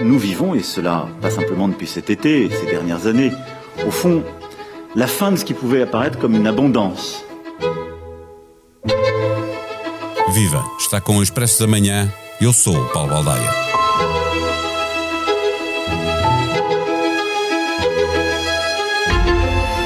nous vivons, et cela pas simplement depuis cet été, ces dernières années, au fond, la fin de ce qui pouvait apparaître comme une abondance. Viva! Está com o Expresso da Manhã. Eu sou o Paulo.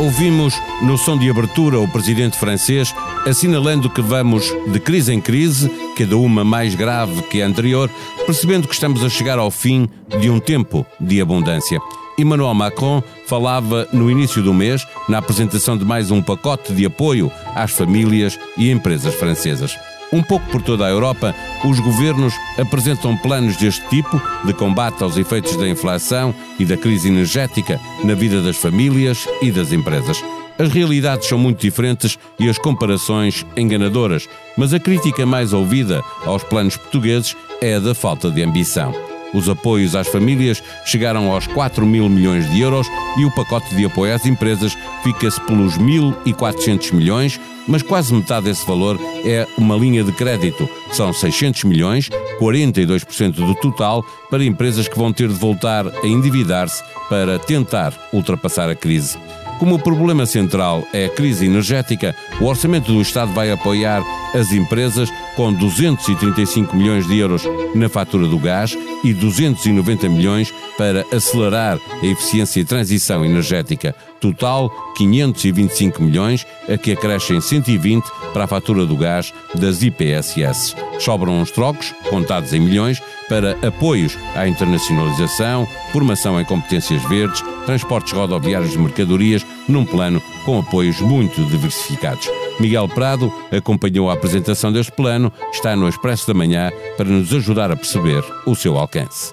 Ouvimos no som de abertura o presidente francês assinalando que vamos de crise em crise, cada uma mais grave que a anterior, percebendo que estamos a chegar ao fim de um tempo de abundância. Emmanuel Macron falava no início do mês, na apresentação de mais um pacote de apoio às famílias e empresas francesas. Um pouco por toda a Europa, os governos apresentam planos deste tipo de combate aos efeitos da inflação e da crise energética na vida das famílias e das empresas. As realidades são muito diferentes e as comparações enganadoras, mas a crítica mais ouvida aos planos portugueses é a da falta de ambição. Os apoios às famílias chegaram aos 4 mil milhões de euros e o pacote de apoio às empresas fica-se pelos 1.400 milhões, mas quase metade desse valor é uma linha de crédito. São 600 milhões, 42% do total, para empresas que vão ter de voltar a endividar-se para tentar ultrapassar a crise. Como o problema central é a crise energética, o orçamento do Estado vai apoiar as empresas com 235 milhões de euros na fatura do gás e 290 milhões para acelerar a eficiência e transição energética. Total 525 milhões, a que acrescem 120 para a fatura do gás das IPSS. Sobram os trocos, contados em milhões, para apoios à internacionalização, formação em competências verdes, transportes rodoviários de mercadorias, num plano com apoios muito diversificados. Miguel Prado acompanhou a apresentação deste plano, está no Expresso da Manhã para nos ajudar a perceber o seu alcance.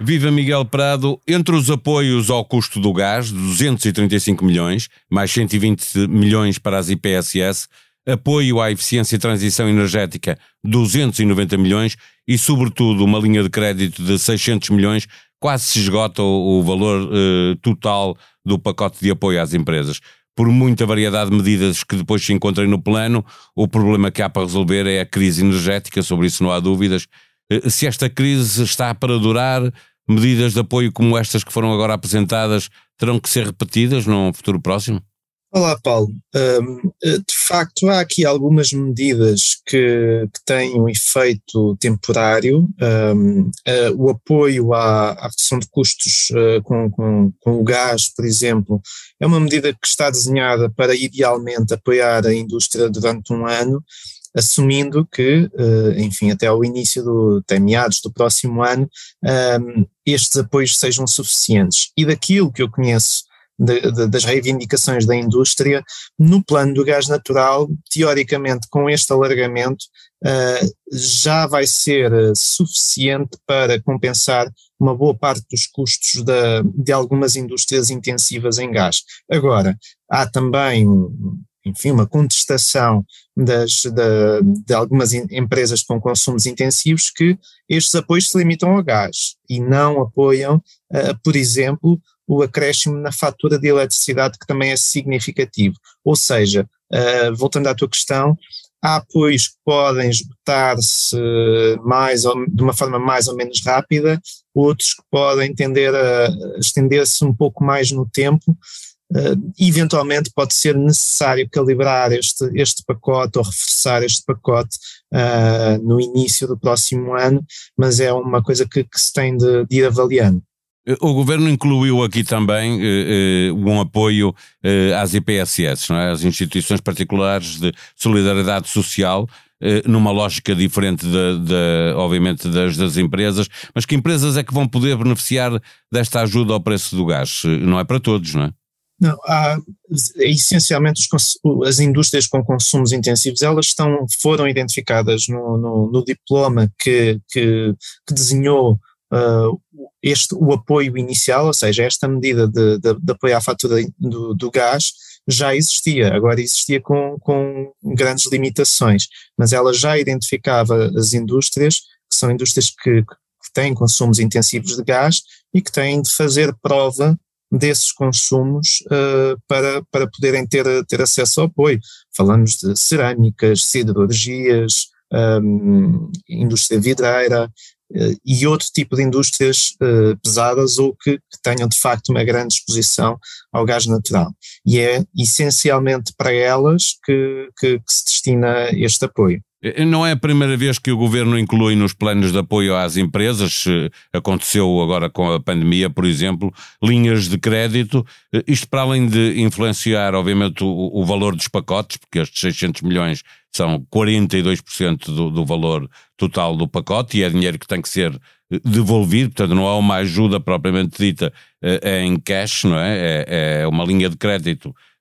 Viva Miguel Prado, entre os apoios ao custo do gás, 235 milhões, mais 120 milhões para as IPSS, apoio à eficiência e transição energética, 290 milhões e, sobretudo, uma linha de crédito de 600 milhões, quase se esgota o, o valor eh, total do pacote de apoio às empresas. Por muita variedade de medidas que depois se encontrem no plano, o problema que há para resolver é a crise energética, sobre isso não há dúvidas. Eh, se esta crise está para durar, medidas de apoio como estas que foram agora apresentadas terão que ser repetidas num futuro próximo? Olá, Paulo. Um, de facto, há aqui algumas medidas que, que têm um efeito temporário. Uh, o apoio à, à, redução de custos com, com, com, o gás, por exemplo, é uma medida que está desenhada para idealmente apoiar a indústria durante um ano assumindo que, eh, enfim, até ao início do, até meados do próximo ano, ehm, estes apoios sejam suficientes. E daquilo que eu conheço de, de, das reivindicações da indústria, no plano do gás natural, teoricamente, com este alargamento, uh, já vai ser suficiente para compensar uma boa parte dos custos de algumas indústrias intensivas em gás. Agora, há também enfim, uma contestação das, de, de algumas empresas com consumos intensivos que estes apoios se limitam ao gás e não apoiam, uh, por exemplo, o acréscimo na fatura de eletricidade, que também é significativo. Ou seja, uh, voltando à tua questão, há apoios que podem esgotar-se mais de uma forma mais ou menos rápida, outros que podem tender a estender-se um pouco mais no tempo, Uh, eventualmente pode ser necessário calibrar este, este pacote ou reforçar este pacote uh, no início do próximo ano, mas é uma coisa que, que se tem de, de, ir avaliando. O governo incluiu aqui também um apoio às IPSS, é? às instituições particulares de solidariedade social, numa lógica diferente, de, de, obviamente, das, das empresas. Mas que empresas é que vão poder beneficiar desta ajuda ao preço do gás? Não é para todos, não é? Não, há, essencialmente as indústrias com consumos intensivos, elas estão, foram identificadas no, no, no diploma que, que, que desenhou uh, este, o apoio inicial, ou seja, esta medida de, de, de apoio à fatura do, do, gás já existia, agora existia com, com grandes limitações, mas ela já identificava as indústrias, que são indústrias que, que têm consumos intensivos de gás e que têm de fazer prova desses consumos uh, para, para poderem ter, ter acesso ao apoio. Falamos de cerâmicas, siderurgias, um, indústria vidreira uh, e outro tipo de indústrias uh, pesadas ou que, que, tenham de facto uma grande exposição ao gás natural. E é essencialmente para elas que, que, que se destina este apoio. Eh, não é a primeira vez que o governo inclui nos planos de apoio às empresas, aconteceu agora com a pandemia, por exemplo, linhas de crédito, isto para além de influenciar, obviamente, o, o valor dos pacotes, porque estes 600 milhões são 42% do, do valor total do pacote e é dinheiro que tem que ser devolvido, portanto não há uma ajuda propriamente dita é em cash, não é? É, é uma linha de crédito eh,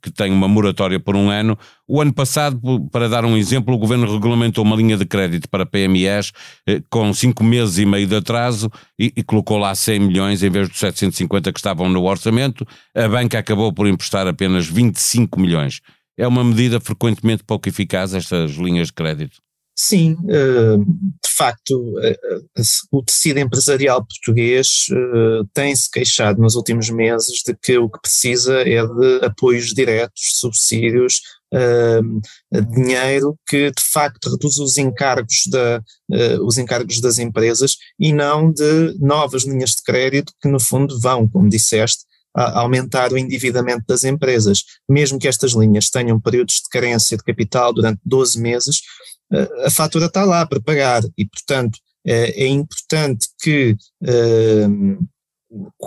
que tem uma moratória por um ano. O ano passado, para dar um exemplo, o governo regulamentou uma linha de crédito para PMEs eh, com 5 meses e meio de atraso e, e, colocou lá 100 milhões em vez dos 750 que estavam no orçamento. A banca acabou por emprestar apenas 25 milhões. É uma medida frequentemente pouco eficaz, estas linhas de crédito? Sim, eh, facto, eh, eh, o tecido empresarial português tem-se queixado nos últimos meses de que o que precisa é de apoios diretos, subsídios, dinheiro que de facto reduz os encargos, da, os encargos das empresas e não de novas linhas de crédito que no fundo vão, como disseste, aumentar o endividamento das empresas. Mesmo que estas linhas tenham períodos de carência de capital durante 12 meses, a fatura está lá para pagar e, portanto, é, é importante que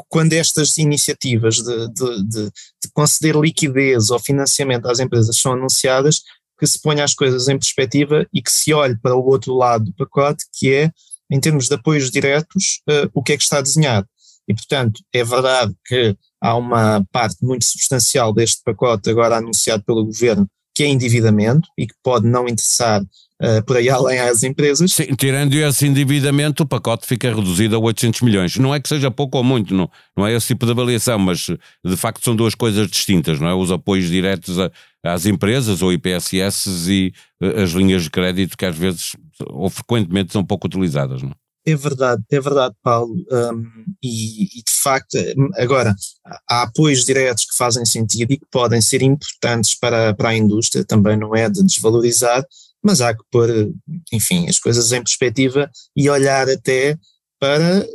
quando estas iniciativas de, de, de, de, conceder liquidez ou financiamento às empresas são anunciadas, que se ponha as coisas em perspectiva e que se olhe para o outro lado do pacote, que é, em termos de apoios diretos, uh, o que é que está desenhado. E, portanto, é verdade que há uma parte muito substancial deste pacote agora anunciado pelo governo que é endividamento e que pode não interessar uh, por aí além às empresas. Sim, tirando esse endividamento, o pacote fica reduzido a 800 milhões. Não é que seja pouco ou muito, não, não é esse tipo de avaliação, mas de facto são duas coisas distintas, não é? Os apoios diretos a, às empresas ou IPSS e uh, as linhas de crédito que às vezes ou frequentemente são pouco utilizadas, não é? É verdade, é verdade, Paulo. Um, e, e, de facto, agora, há apoios diretos que fazem sentido e que podem ser importantes para, para a indústria, também não é de desvalorizar, mas há que pôr, enfim, as coisas em perspectiva e olhar até para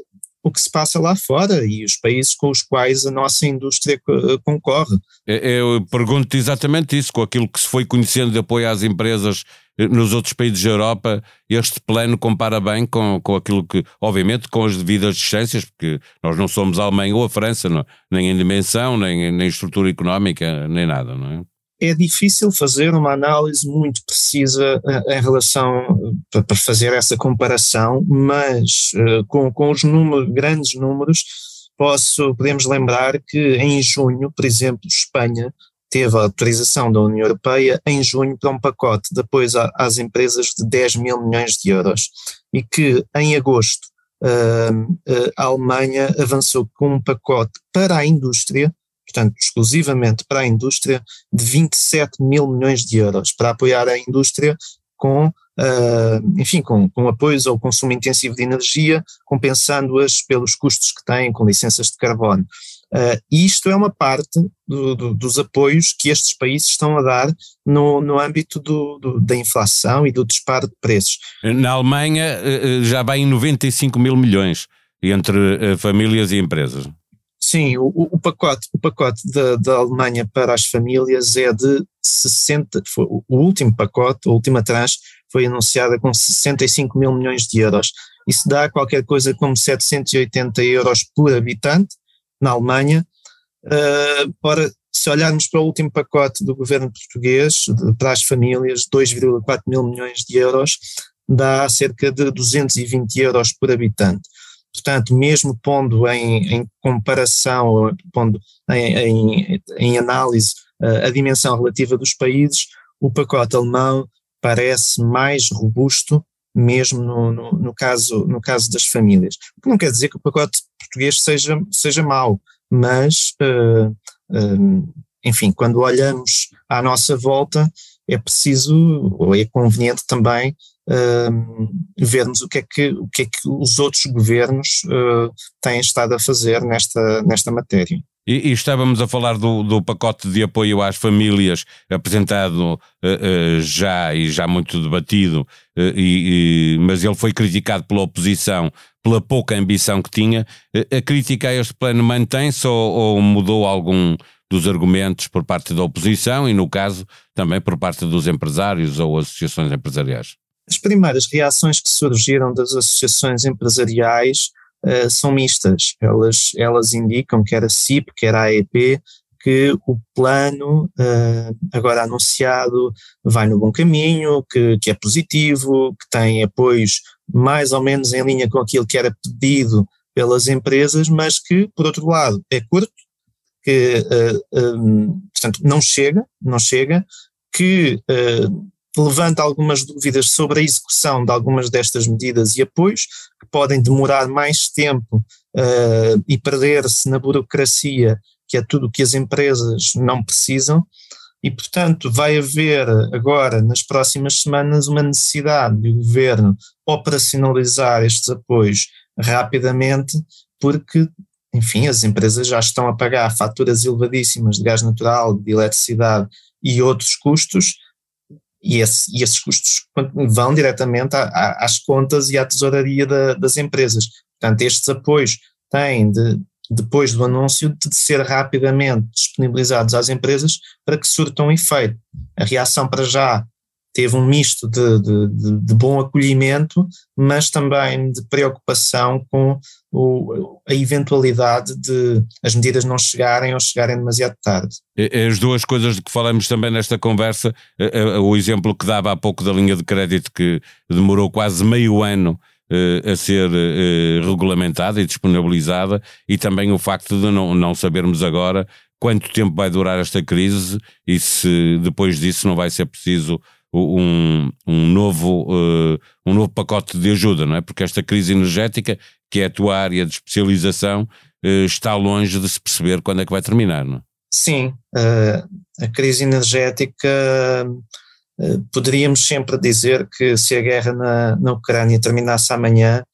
o que se passa lá fora e os países com os quais a nossa indústria concorre. Eu pergunto exatamente isso, com aquilo que se foi conhecendo de apoio às empresas nos outros países da Europa, este plano compara bem com, com aquilo que, obviamente, com as devidas distâncias, porque nós não somos a Alemanha ou a França, não, nem em dimensão, nem, nem estrutura económica, nem nada, não é? É difícil fazer uma análise muito precisa eh, em relação para fazer essa comparação, mas eh, com, com os números, grandes números, posso, podemos lembrar que em junho, por exemplo, Espanha teve a autorização da União Europeia em junho para um pacote de apoio às empresas de 10 mil milhões de euros e que em agosto a Alemanha avançou com um pacote para a indústria, portanto exclusivamente para a indústria, de 27 mil milhões de euros para apoiar a indústria com Uh, enfim, com, com apoios ao consumo intensivo de energia, compensando-as pelos custos que têm com licenças de carbono. Uh, isto é uma parte do, do, dos apoios que estes países estão a dar no, no âmbito do, da inflação e do disparo de preços. Na Alemanha eh, eh, já vai em 95 mil milhões entre famílias e empresas. Sim, o, o pacote, o pacote da, da Alemanha para as famílias é de 60, foi, o último pacote, a última tranche, foi anunciada com 65 mil milhões de euros. Isso dá qualquer coisa como 780 euros por habitante, na Alemanha. Uh, ora, se olharmos para o último pacote do governo português, de, para as famílias, 2,4 mil milhões de euros, dá cerca de 220 euros por habitante. Portanto, mesmo pondo em, em comparação, pondo em, em, em análise uh, a dimensão relativa dos países, o pacote alemão parece mais robusto mesmo no, no, no, caso, no caso das famílias. Não quer dizer que o pacote português seja, seja mau, mas, uh, uh, enfim, quando olhamos à nossa volta, é preciso, ou é conveniente também, uh, vermos o que, é que, o que é que os outros governos têm estado a fazer nesta, nesta matéria. E, e, estávamos a falar do, do, pacote de apoio às famílias apresentado uh, uh, já e já muito debatido, uh, e, e, mas ele foi criticado pela oposição pela pouca ambição que tinha. a crítica a este plano mantém-se ou, ou, mudou algum dos argumentos por parte da oposição e, no caso, também por parte dos empresários ou associações empresariais? As primeiras reações que surgiram das associações empresariais uh, são mistas. Elas, elas indicam, quer a CIP, quer a AEP, que o plano uh, agora anunciado vai no bom caminho, que, que é positivo, que tem apoios mais ou menos em linha com aquilo que era pedido pelas empresas, mas que, por outro lado, é curto, que uh, um, portanto, não chega, não chega, que uh, levanta algumas dúvidas sobre a execução de algumas destas medidas e apoios, que podem demorar mais tempo uh, e perder-se na burocracia, que é tudo o que as empresas não precisam, e, portanto, vai haver agora, nas próximas semanas, uma necessidade do governo operacionalizar estes apoios rapidamente, porque, enfim, as empresas já estão a pagar faturas elevadíssimas de gás natural, de eletricidade e outros custos, e, esse, e esses custos vão diretamente a, a, às contas e à tesouraria da, das empresas. Portanto, estes apoios têm de, depois do anúncio, de ser rapidamente disponibilizados às empresas para que surtam efeito. A reação para já teve um misto de, de, de, de bom acolhimento, mas também de preocupação com o, a eventualidade de as medidas não chegarem ou chegarem demasiado tarde. As duas coisas de que falamos também nesta conversa, o exemplo que dava há pouco da linha de crédito que demorou quase meio ano eh, a ser eh, regulamentada e disponibilizada e também o facto de não, não sabermos agora quanto tempo vai durar esta crise e se depois disso não vai ser preciso um, um, novo, uh, um novo pacote de ajuda, não é? Porque esta crise energética, que é a tua área de especialização, uh, está longe de se perceber quando é que vai terminar, não é? Sim, uh, a crise energética poderíamos sempre dizer que se a guerra na, na Ucrânia terminasse amanhã,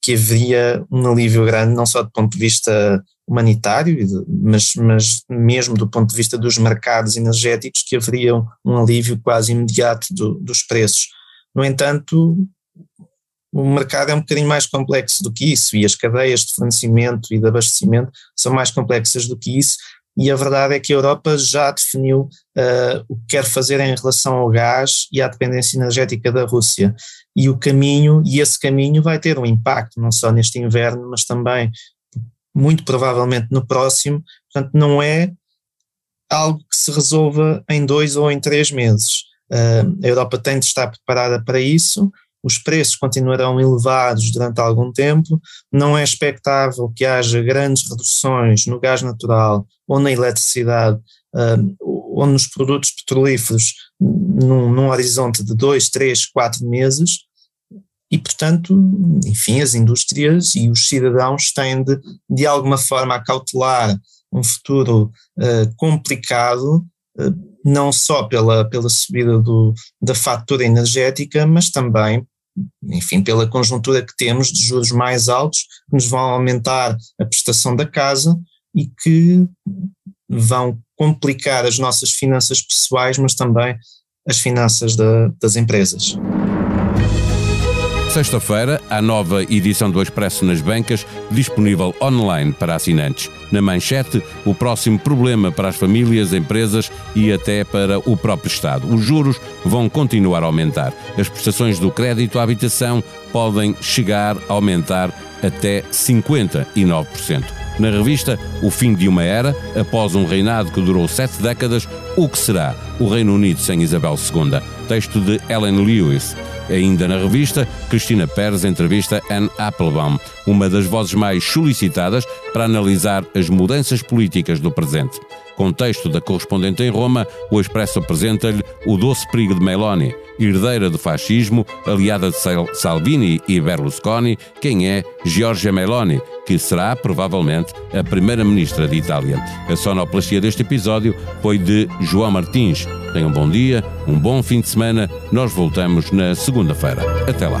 que haveria um alívio grande, não só do ponto de vista humanitário, mas, mas mesmo do ponto de vista dos mercados energéticos, que haveria um, alívio quase imediato do, dos preços. No entanto, o mercado é um bocadinho mais complexo do que isso e as cadeias de fornecimento e de abastecimento são mais complexas do que isso. E a verdade é que a Europa já definiu uh, o que quer fazer em relação ao gás e à dependência energética da Rússia. E o caminho, e esse caminho vai ter um impacto, não só neste inverno, mas também muito provavelmente no próximo, portanto não é algo que se resolva em dois ou em três meses. Uh, a Europa tem de estar preparada para isso, os preços continuarão elevados durante algum tempo, não é expectável que haja grandes reduções no gás natural ou na eletricidade uh, ou nos produtos petrolíferos num, num horizonte de dois, três, quatro meses, e, portanto, enfim, as indústrias e os cidadãos têm de, de alguma forma, acautelar um futuro uh, complicado, uh, não só pela, pela subida do, da fatura energética, mas também, enfim, pela conjuntura que temos de juros mais altos, que nos vão aumentar a prestação da casa e que vão complicar as nossas finanças pessoais, mas também as finanças da, das empresas. Sexta-feira, a nova edição do Expresso nas bancas, disponível online para assinantes. Na manchete, o próximo problema para as famílias, empresas e até para o próprio Estado. Os juros vão continuar a aumentar. As prestações do crédito à habitação podem chegar a aumentar até 59%. Na revista O Fim de uma Era, após um reinado que durou sete décadas, o que será o Reino Unido sem Isabel II? Texto de Ellen Lewis. Ainda na revista, Cristina Pérez entrevista Anne Applebaum, uma das vozes mais solicitadas para analisar as mudanças políticas do presente. Com texto da correspondente em Roma, o Expresso apresenta-lhe o doce perigo de Meloni, herdeira do fascismo, aliada de Salvini e Berlusconi, quem é Giorgia Meloni, que será provavelmente a primeira-ministra de Itália. A sonoplastia deste episódio foi de João Martins. Tenham um bom dia, um bom fim de semana. Nós voltamos na segunda-feira. Até lá.